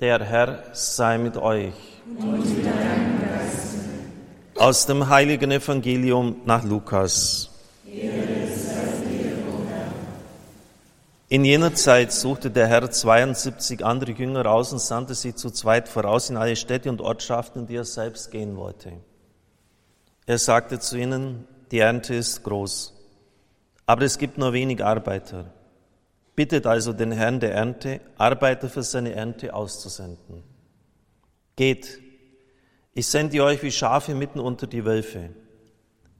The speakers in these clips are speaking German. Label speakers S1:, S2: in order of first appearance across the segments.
S1: Der Herr sei mit euch.
S2: Und mit deinem Geist.
S1: Aus dem heiligen Evangelium nach Lukas. In jener Zeit suchte der Herr 72 andere Jünger aus und sandte sie zu zweit voraus in alle Städte und Ortschaften, die er selbst gehen wollte. Er sagte zu ihnen, die Ernte ist groß, aber es gibt nur wenig Arbeiter. Bittet also den Herrn der Ernte, Arbeiter für seine Ernte auszusenden. Geht, ich sende euch wie Schafe mitten unter die Wölfe.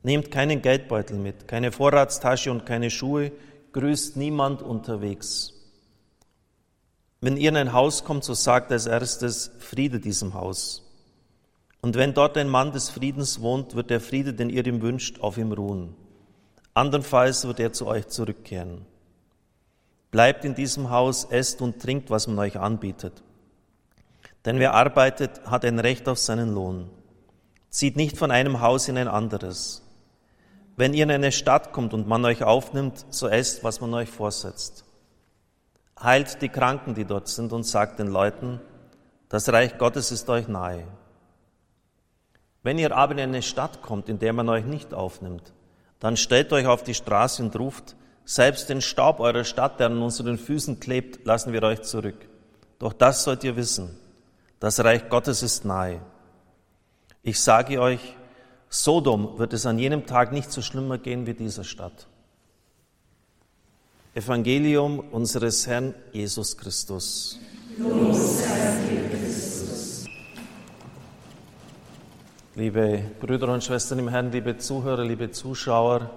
S1: Nehmt keinen Geldbeutel mit, keine Vorratstasche und keine Schuhe, grüßt niemand unterwegs. Wenn ihr in ein Haus kommt, so sagt als erstes Friede diesem Haus. Und wenn dort ein Mann des Friedens wohnt, wird der Friede, den ihr ihm wünscht, auf ihm ruhen. Andernfalls wird er zu euch zurückkehren. Bleibt in diesem Haus, esst und trinkt, was man euch anbietet. Denn wer arbeitet, hat ein Recht auf seinen Lohn. Zieht nicht von einem Haus in ein anderes. Wenn ihr in eine Stadt kommt und man euch aufnimmt, so esst, was man euch vorsetzt. Heilt die Kranken, die dort sind, und sagt den Leuten, das Reich Gottes ist euch nahe. Wenn ihr aber in eine Stadt kommt, in der man euch nicht aufnimmt, dann stellt euch auf die Straße und ruft, selbst den Staub eurer Stadt, der an unseren Füßen klebt, lassen wir euch zurück. Doch das sollt ihr wissen, das Reich Gottes ist nahe. Ich sage euch, Sodom wird es an jenem Tag nicht so schlimmer gehen wie dieser Stadt. Evangelium unseres Herrn Jesus Christus. Liebe Brüder und Schwestern im Herrn, liebe Zuhörer, liebe Zuschauer,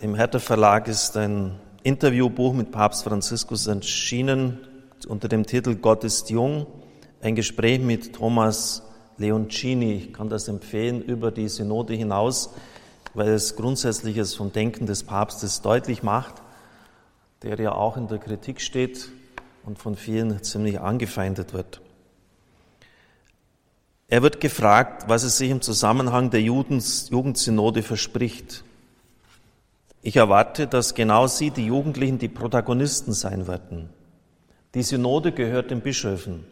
S1: im Hertha Verlag ist ein Interviewbuch mit Papst Franziskus erschienen unter dem Titel Gott ist jung, ein Gespräch mit Thomas Leoncini. Ich kann das empfehlen über die Synode hinaus, weil es Grundsätzliches vom Denken des Papstes deutlich macht, der ja auch in der Kritik steht und von vielen ziemlich angefeindet wird. Er wird gefragt, was es sich im Zusammenhang der Jugendsynode verspricht. Ich erwarte, dass genau Sie, die Jugendlichen, die Protagonisten sein werden. Die Synode gehört den Bischöfen.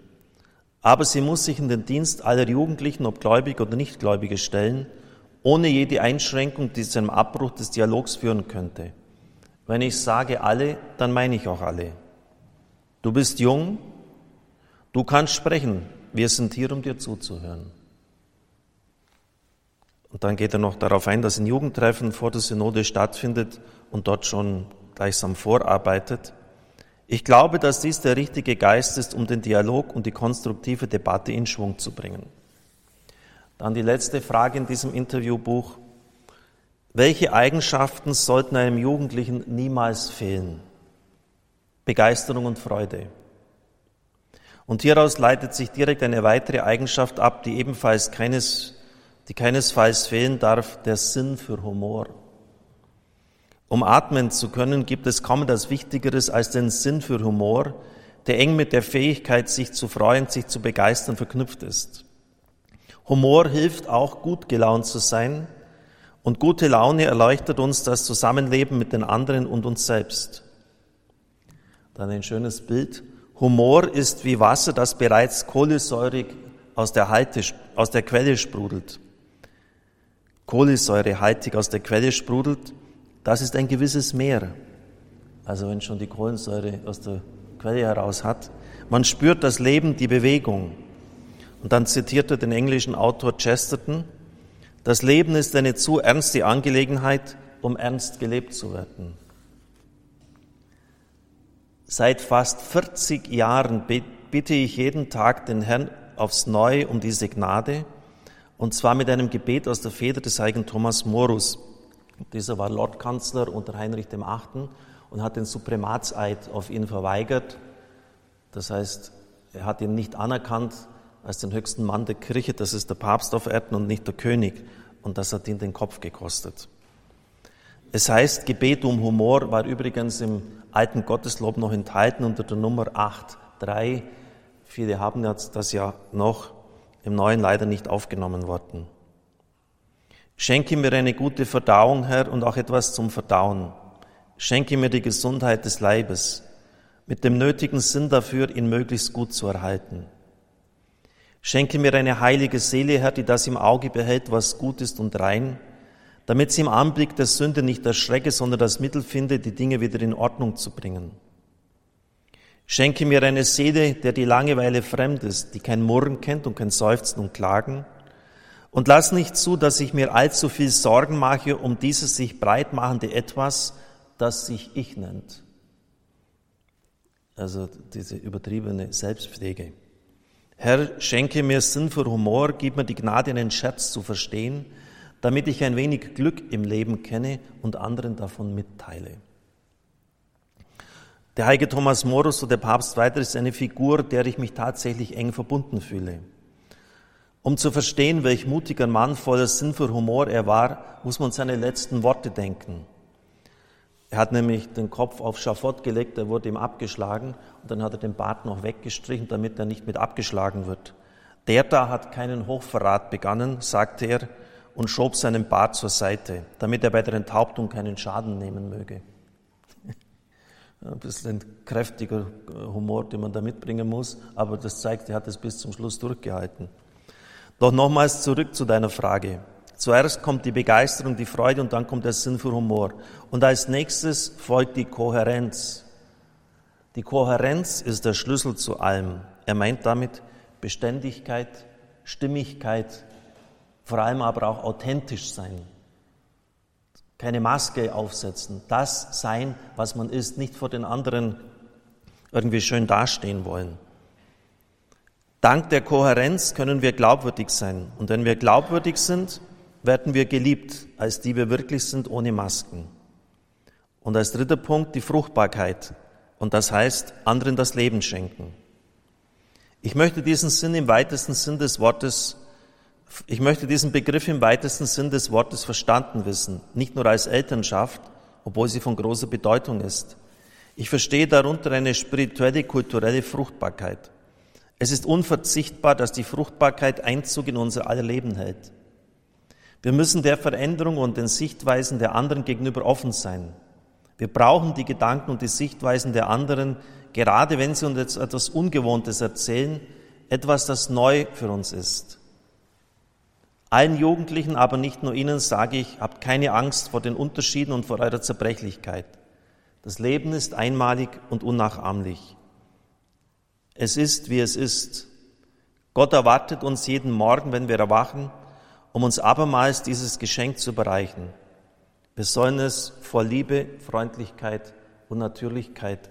S1: Aber sie muss sich in den Dienst aller Jugendlichen, ob Gläubige oder Nichtgläubige, stellen, ohne jede Einschränkung, die zu einem Abbruch des Dialogs führen könnte. Wenn ich sage alle, dann meine ich auch alle. Du bist jung, du kannst sprechen, wir sind hier, um dir zuzuhören. Und dann geht er noch darauf ein, dass ein Jugendtreffen vor der Synode stattfindet und dort schon gleichsam vorarbeitet. Ich glaube, dass dies der richtige Geist ist, um den Dialog und die konstruktive Debatte in Schwung zu bringen. Dann die letzte Frage in diesem Interviewbuch. Welche Eigenschaften sollten einem Jugendlichen niemals fehlen? Begeisterung und Freude. Und hieraus leitet sich direkt eine weitere Eigenschaft ab, die ebenfalls keines, die keinesfalls fehlen darf, der Sinn für Humor. Um atmen zu können, gibt es kaum etwas Wichtigeres als den Sinn für Humor, der eng mit der Fähigkeit, sich zu freuen, sich zu begeistern, verknüpft ist. Humor hilft auch, gut gelaunt zu sein, und gute Laune erleuchtet uns das Zusammenleben mit den anderen und uns selbst. Dann ein schönes Bild. Humor ist wie Wasser, das bereits kohlensäurig aus der, Halte, aus der Quelle sprudelt. Kohlensäurehaltig aus der Quelle sprudelt das ist ein gewisses Meer. Also wenn schon die Kohlensäure aus der Quelle heraus hat. Man spürt das Leben, die Bewegung. Und dann zitiert er den englischen Autor Chesterton, das Leben ist eine zu ernste Angelegenheit, um ernst gelebt zu werden. Seit fast 40 Jahren bitte ich jeden Tag den Herrn aufs Neue um diese Gnade, und zwar mit einem Gebet aus der Feder des heiligen Thomas Morus. Dieser war Lordkanzler unter Heinrich VIII. und hat den Suprematseid auf ihn verweigert. Das heißt, er hat ihn nicht anerkannt als den höchsten Mann der Kirche, das ist der Papst auf Erden und nicht der König. Und das hat ihn den Kopf gekostet. Es heißt, Gebet um Humor war übrigens im alten Gotteslob noch enthalten unter der Nummer 8.3. Viele haben das ja noch im neuen leider nicht aufgenommen worden. Schenke mir eine gute Verdauung, Herr, und auch etwas zum Verdauen. Schenke mir die Gesundheit des Leibes. mit dem nötigen Sinn dafür, ihn möglichst gut zu erhalten. Schenke mir eine heilige Seele, Herr, die das im Auge behält, was gut ist und rein, damit sie im Anblick der Sünde nicht erschrecke, sondern das Mittel finde, die Dinge wieder in Ordnung zu bringen. Schenke mir eine Seele, der die Langeweile fremd ist, die kein Murren kennt und kein Seufzen und Klagen. Und lass nicht zu, dass ich mir allzu viel Sorgen mache um dieses sich breitmachende Etwas, das sich ich nennt. Also diese übertriebene Selbstpflege. Herr, schenke mir Sinn für Humor, gib mir die Gnade, einen Scherz zu verstehen, damit ich ein wenig Glück im Leben kenne und anderen davon mitteile. Der heilige Thomas Morus, so der Papst weiter, ist eine Figur, der ich mich tatsächlich eng verbunden fühle. Um zu verstehen, welch mutiger Mann voller Sinn für Humor er war, muss man seine letzten Worte denken. Er hat nämlich den Kopf auf Schafott gelegt, er wurde ihm abgeschlagen und dann hat er den Bart noch weggestrichen, damit er nicht mit abgeschlagen wird. Der da hat keinen Hochverrat begangen, sagte er, und schob seinen Bart zur Seite, damit er bei der Enthauptung keinen Schaden nehmen möge. Ein bisschen kräftiger Humor, den man da mitbringen muss, aber das zeigt, er hat es bis zum Schluss durchgehalten. Doch nochmals zurück zu deiner Frage. Zuerst kommt die Begeisterung, die Freude und dann kommt der Sinn für Humor. Und als nächstes folgt die Kohärenz. Die Kohärenz ist der Schlüssel zu allem. Er meint damit Beständigkeit, Stimmigkeit, vor allem aber auch authentisch sein. Keine Maske aufsetzen, das sein, was man ist, nicht vor den anderen irgendwie schön dastehen wollen. Dank der Kohärenz können wir glaubwürdig sein. Und wenn wir glaubwürdig sind, werden wir geliebt, als die wir wirklich sind, ohne Masken. Und als dritter Punkt die Fruchtbarkeit. Und das heißt, anderen das Leben schenken. Ich möchte diesen Sinn im weitesten Sinn des Wortes, ich möchte diesen Begriff im weitesten Sinn des Wortes verstanden wissen, nicht nur als Elternschaft, obwohl sie von großer Bedeutung ist. Ich verstehe darunter eine spirituelle, kulturelle Fruchtbarkeit. Es ist unverzichtbar, dass die Fruchtbarkeit Einzug in unser aller Leben hält. Wir müssen der Veränderung und den Sichtweisen der anderen gegenüber offen sein. Wir brauchen die Gedanken und die Sichtweisen der anderen, gerade wenn sie uns etwas Ungewohntes erzählen, etwas, das neu für uns ist. Allen Jugendlichen, aber nicht nur ihnen, sage ich, habt keine Angst vor den Unterschieden und vor eurer Zerbrechlichkeit. Das Leben ist einmalig und unnachahmlich. Es ist, wie es ist. Gott erwartet uns jeden Morgen, wenn wir erwachen, um uns abermals dieses Geschenk zu bereichen. Wir sollen es vor Liebe, Freundlichkeit und Natürlichkeit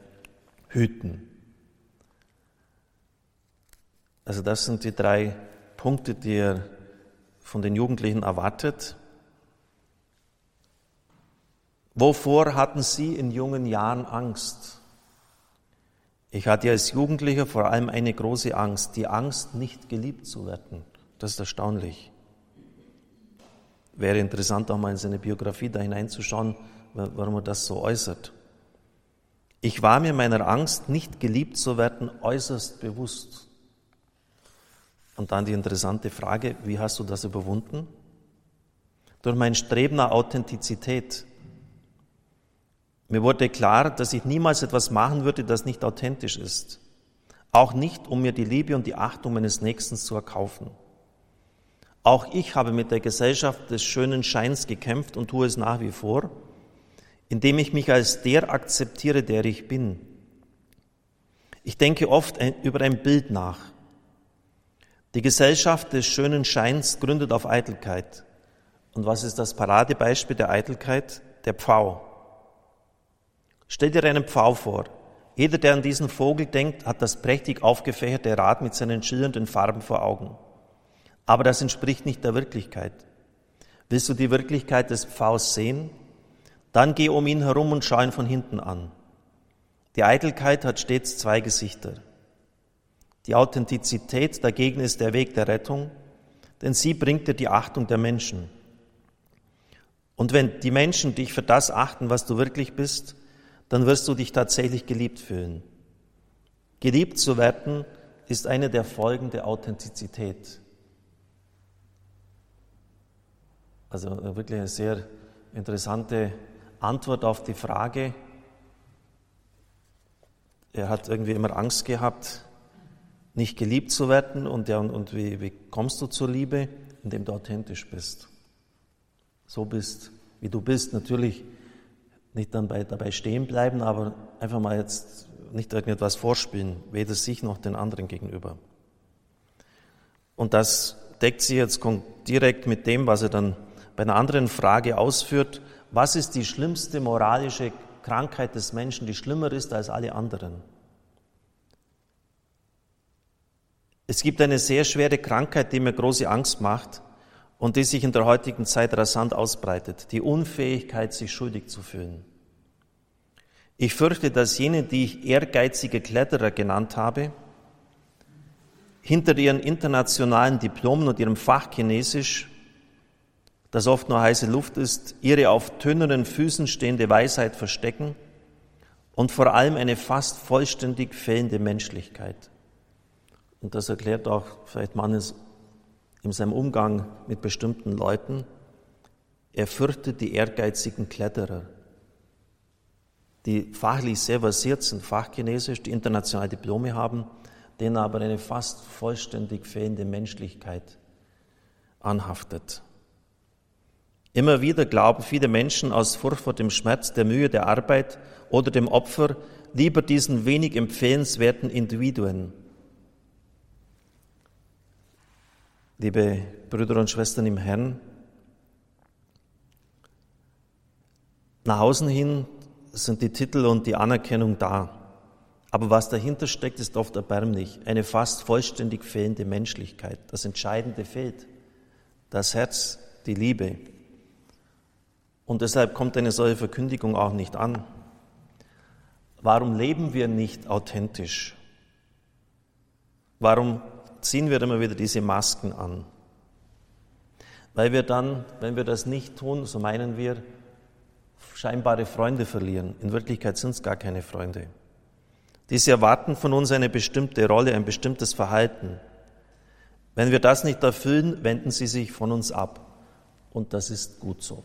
S1: hüten. Also das sind die drei Punkte, die er von den Jugendlichen erwartet. Wovor hatten Sie in jungen Jahren Angst? Ich hatte als Jugendlicher vor allem eine große Angst, die Angst, nicht geliebt zu werden. Das ist erstaunlich. Wäre interessant, auch mal in seine Biografie da hineinzuschauen, warum er das so äußert. Ich war mir meiner Angst, nicht geliebt zu werden, äußerst bewusst. Und dann die interessante Frage, wie hast du das überwunden? Durch mein Streben nach Authentizität. Mir wurde klar, dass ich niemals etwas machen würde, das nicht authentisch ist. Auch nicht, um mir die Liebe und die Achtung meines Nächsten zu erkaufen. Auch ich habe mit der Gesellschaft des schönen Scheins gekämpft und tue es nach wie vor, indem ich mich als der akzeptiere, der ich bin. Ich denke oft über ein Bild nach. Die Gesellschaft des schönen Scheins gründet auf Eitelkeit. Und was ist das Paradebeispiel der Eitelkeit? Der Pfau. Stell dir einen Pfau vor. Jeder, der an diesen Vogel denkt, hat das prächtig aufgefächerte Rad mit seinen schillernden Farben vor Augen. Aber das entspricht nicht der Wirklichkeit. Willst du die Wirklichkeit des Pfaus sehen? Dann geh um ihn herum und schau ihn von hinten an. Die Eitelkeit hat stets zwei Gesichter. Die Authentizität dagegen ist der Weg der Rettung, denn sie bringt dir die Achtung der Menschen. Und wenn die Menschen dich für das achten, was du wirklich bist, dann wirst du dich tatsächlich geliebt fühlen. Geliebt zu werden ist eine der Folgen der Authentizität. Also äh, wirklich eine sehr interessante Antwort auf die Frage. er hat irgendwie immer Angst gehabt, nicht geliebt zu werden. Und, ja, und, und wie, wie kommst du zur Liebe? Indem du authentisch bist. So bist, wie du bist. Natürlich nicht dann bei, dabei stehen bleiben, aber einfach mal jetzt nicht irgendetwas vorspielen, weder sich noch den anderen gegenüber. Und das deckt sich jetzt direkt mit dem, was er dann bei einer anderen Frage ausführt. Was ist die schlimmste moralische Krankheit des Menschen, die schlimmer ist als alle anderen? Es gibt eine sehr schwere Krankheit, die mir große Angst macht und die sich in der heutigen Zeit rasant ausbreitet, die Unfähigkeit, sich schuldig zu fühlen. Ich fürchte, dass jene, die ich ehrgeizige Kletterer genannt habe, hinter ihren internationalen Diplomen und ihrem Fach Chinesisch, das oft nur heiße Luft ist, ihre auf tönernen Füßen stehende Weisheit verstecken und vor allem eine fast vollständig fehlende Menschlichkeit. Und das erklärt auch vielleicht manches in seinem Umgang mit bestimmten Leuten. Er fürchtet die ehrgeizigen Kletterer, die fachlich sehr versiert sind, fachchinesisch, die internationale Diplome haben, denen aber eine fast vollständig fehlende Menschlichkeit anhaftet. Immer wieder glauben viele Menschen aus Furcht vor dem Schmerz, der Mühe, der Arbeit oder dem Opfer lieber diesen wenig empfehlenswerten Individuen. Liebe Brüder und Schwestern im Herrn, nach außen hin sind die Titel und die Anerkennung da. Aber was dahinter steckt, ist oft erbärmlich. Eine fast vollständig fehlende Menschlichkeit. Das Entscheidende fehlt. Das Herz, die Liebe. Und deshalb kommt eine solche Verkündigung auch nicht an. Warum leben wir nicht authentisch? Warum ziehen wir immer wieder diese Masken an? Weil wir dann, wenn wir das nicht tun, so meinen wir, scheinbare Freunde verlieren. In Wirklichkeit sind es gar keine Freunde. Diese erwarten von uns eine bestimmte Rolle, ein bestimmtes Verhalten. Wenn wir das nicht erfüllen, wenden sie sich von uns ab. Und das ist gut so.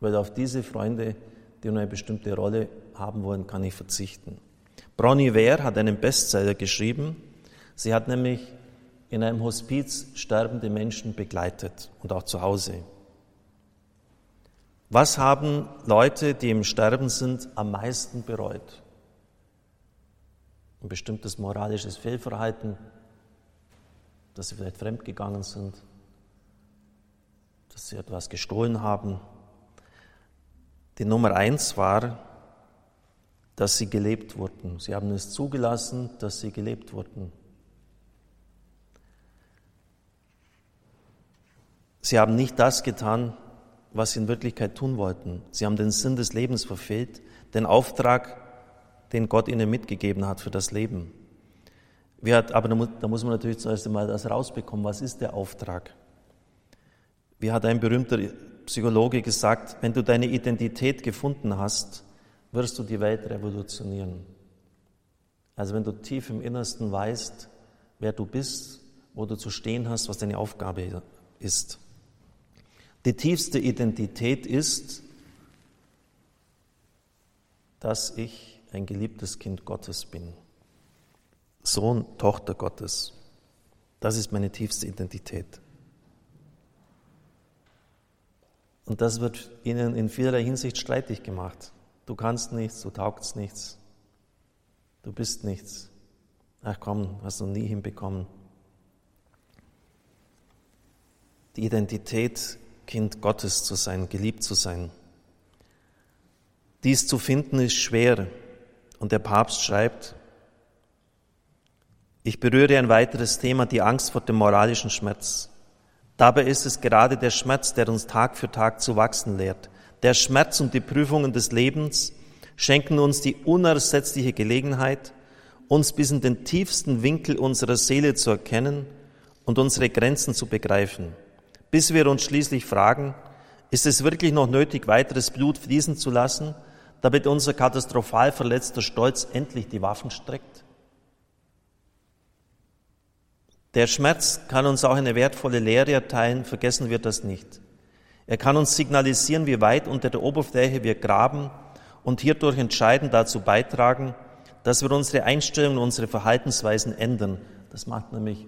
S1: Weil auf diese Freunde, die nur eine bestimmte Rolle haben wollen, kann ich verzichten. Bronnie Ware hat einen Bestseller geschrieben. Sie hat nämlich in einem Hospiz sterbende Menschen begleitet und auch zu Hause. Was haben Leute, die im Sterben sind, am meisten bereut? ein bestimmtes moralisches Fehlverhalten, dass sie vielleicht fremdgegangen sind, dass sie etwas gestohlen haben. Die Nummer eins war, dass sie gelebt wurden. Sie haben es zugelassen, dass sie gelebt wurden. Sie haben nicht das getan, was sie in Wirklichkeit tun wollten. Sie haben den Sinn des Lebens verfehlt, den Auftrag, den Gott ihnen mitgegeben hat für das Leben. Hat, aber da muss man natürlich zuerst einmal das rausbekommen, was ist der Auftrag? Wie hat ein berühmter Psychologe gesagt, wenn du deine Identität gefunden hast, wirst du die Welt revolutionieren. Also wenn du tief im Innersten weißt, wer du bist, wo du zu stehen hast, was deine Aufgabe ist. Die tiefste Identität ist, dass ich ein geliebtes Kind Gottes bin. Sohn, Tochter Gottes. Das ist meine tiefste Identität. Und das wird ihnen in vielerlei Hinsicht streitig gemacht. Du kannst nichts, du taugst nichts, du bist nichts. Ach komm, hast du nie hinbekommen. Die Identität, Kind Gottes zu sein, geliebt zu sein. Dies zu finden ist schwer, und der Papst schreibt, ich berühre ein weiteres Thema, die Angst vor dem moralischen Schmerz. Dabei ist es gerade der Schmerz, der uns Tag für Tag zu wachsen lehrt. Der Schmerz und die Prüfungen des Lebens schenken uns die unersetzliche Gelegenheit, uns bis in den tiefsten Winkel unserer Seele zu erkennen und unsere Grenzen zu begreifen, bis wir uns schließlich fragen, ist es wirklich noch nötig, weiteres Blut fließen zu lassen, damit unser katastrophal verletzter Stolz endlich die Waffen streckt? Der Schmerz kann uns auch eine wertvolle Lehre erteilen, vergessen wir das nicht. Er kann uns signalisieren, wie weit unter der Oberfläche wir graben und hierdurch entscheidend dazu beitragen, dass wir unsere Einstellungen, unsere Verhaltensweisen ändern. Das macht nämlich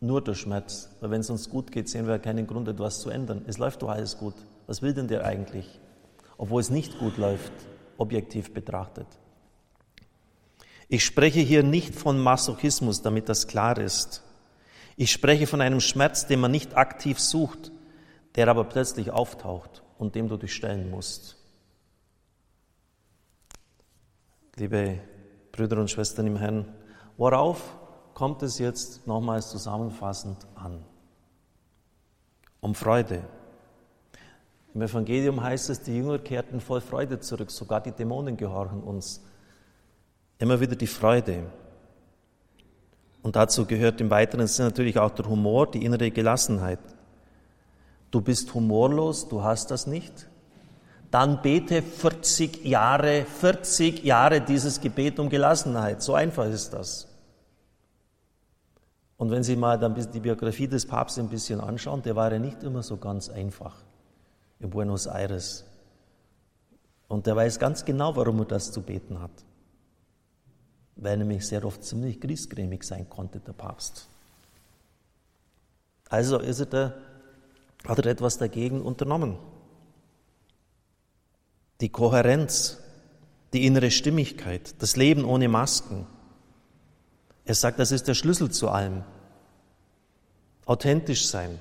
S1: nur der Schmerz. Weil wenn es uns gut geht, sehen wir keinen Grund, etwas zu ändern. Es läuft doch alles gut. Was will denn der eigentlich? Obwohl es nicht gut läuft, objektiv betrachtet. Ich spreche hier nicht von Masochismus, damit das klar ist. Ich spreche von einem Schmerz, den man nicht aktiv sucht, der aber plötzlich auftaucht und dem du dich stellen musst. Liebe Brüder und Schwestern im Herrn, worauf kommt es jetzt nochmals zusammenfassend an? Um Freude. Im Evangelium heißt es, die Jünger kehrten voll Freude zurück, sogar die Dämonen gehorchen uns. Immer wieder die Freude. Und dazu gehört im weiteren Sinne natürlich auch der Humor, die innere Gelassenheit. Du bist humorlos, du hast das nicht. Dann bete 40 Jahre, 40 Jahre dieses Gebet um Gelassenheit. So einfach ist das. Und wenn Sie mal dann die Biografie des Papstes ein bisschen anschauen, der war ja nicht immer so ganz einfach in Buenos Aires. Und der weiß ganz genau, warum er das zu beten hat. Weil nämlich sehr oft ziemlich griesgrämig sein konnte, der Papst. Also ist er da, hat er etwas dagegen unternommen. Die Kohärenz, die innere Stimmigkeit, das Leben ohne Masken. Er sagt, das ist der Schlüssel zu allem. Authentisch sein,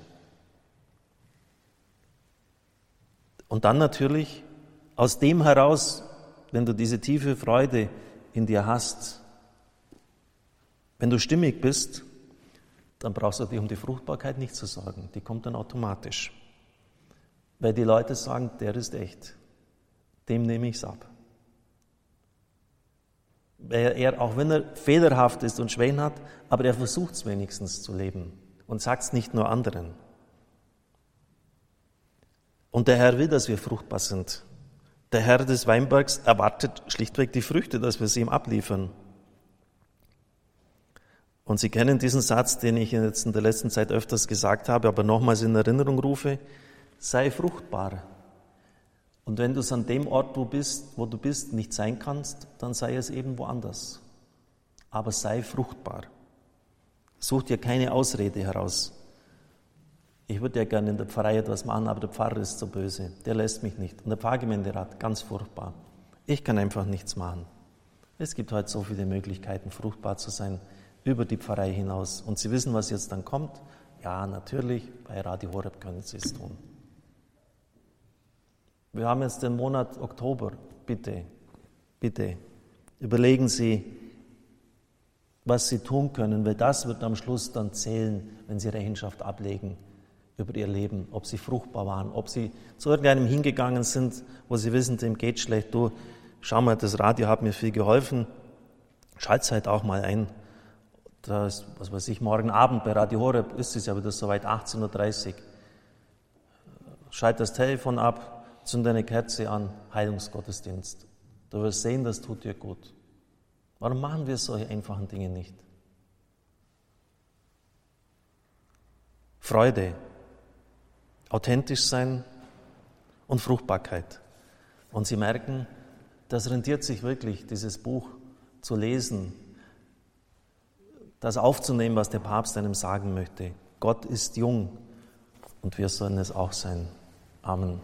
S1: Und dann natürlich aus dem heraus, wenn du diese tiefe Freude in dir hast, wenn du stimmig bist, dann brauchst du dich um die Fruchtbarkeit nicht zu sorgen. Die kommt dann automatisch. Weil die Leute sagen, der ist echt. Dem nehme ich es ab. Weil er, auch wenn er fehlerhaft ist und Schwächen hat, aber er versucht es wenigstens zu leben und sagt es nicht nur anderen. Und der Herr will, dass wir fruchtbar sind. Der Herr des Weinbergs erwartet schlichtweg die Früchte, dass wir sie ihm abliefern. Und Sie kennen diesen Satz, den ich jetzt in der letzten Zeit öfters gesagt habe, aber nochmals in Erinnerung rufe, sei fruchtbar. Und wenn du es an dem Ort, wo, bist, wo du bist, nicht sein kannst, dann sei es eben woanders. Aber sei fruchtbar. Such dir keine Ausrede heraus. Ich würde ja gerne in der Pfarrei etwas machen, aber der Pfarrer ist so böse. Der lässt mich nicht. Und der Pfarrgemeinderat, ganz furchtbar. Ich kann einfach nichts machen. Es gibt heute so viele Möglichkeiten, fruchtbar zu sein, über die Pfarrei hinaus. Und Sie wissen, was jetzt dann kommt? Ja, natürlich, bei Radio Horeb können Sie es tun. Wir haben jetzt den Monat Oktober. Bitte, bitte, überlegen Sie, was Sie tun können, weil das wird am Schluss dann zählen, wenn Sie Rechenschaft ablegen über ihr Leben, ob sie fruchtbar waren, ob sie zu irgendeinem hingegangen sind, wo sie wissen, dem geht schlecht. Du, schau mal, das Radio hat mir viel geholfen. Schalt's halt auch mal ein. Da ist, was weiß ich, morgen Abend bei Radio Horeb ist es ja wieder soweit, 18.30 Uhr. Schalt das Telefon ab, zünd deine Kerze an, Heilungsgottesdienst. Du wirst sehen, das tut dir gut. Warum machen wir solche einfachen Dinge nicht? Freude, authentisch sein und Fruchtbarkeit. Und Sie merken, das rentiert sich wirklich, dieses Buch zu lesen, das aufzunehmen, was der Papst einem sagen möchte. Gott ist jung und wir sollen es auch sein. Amen.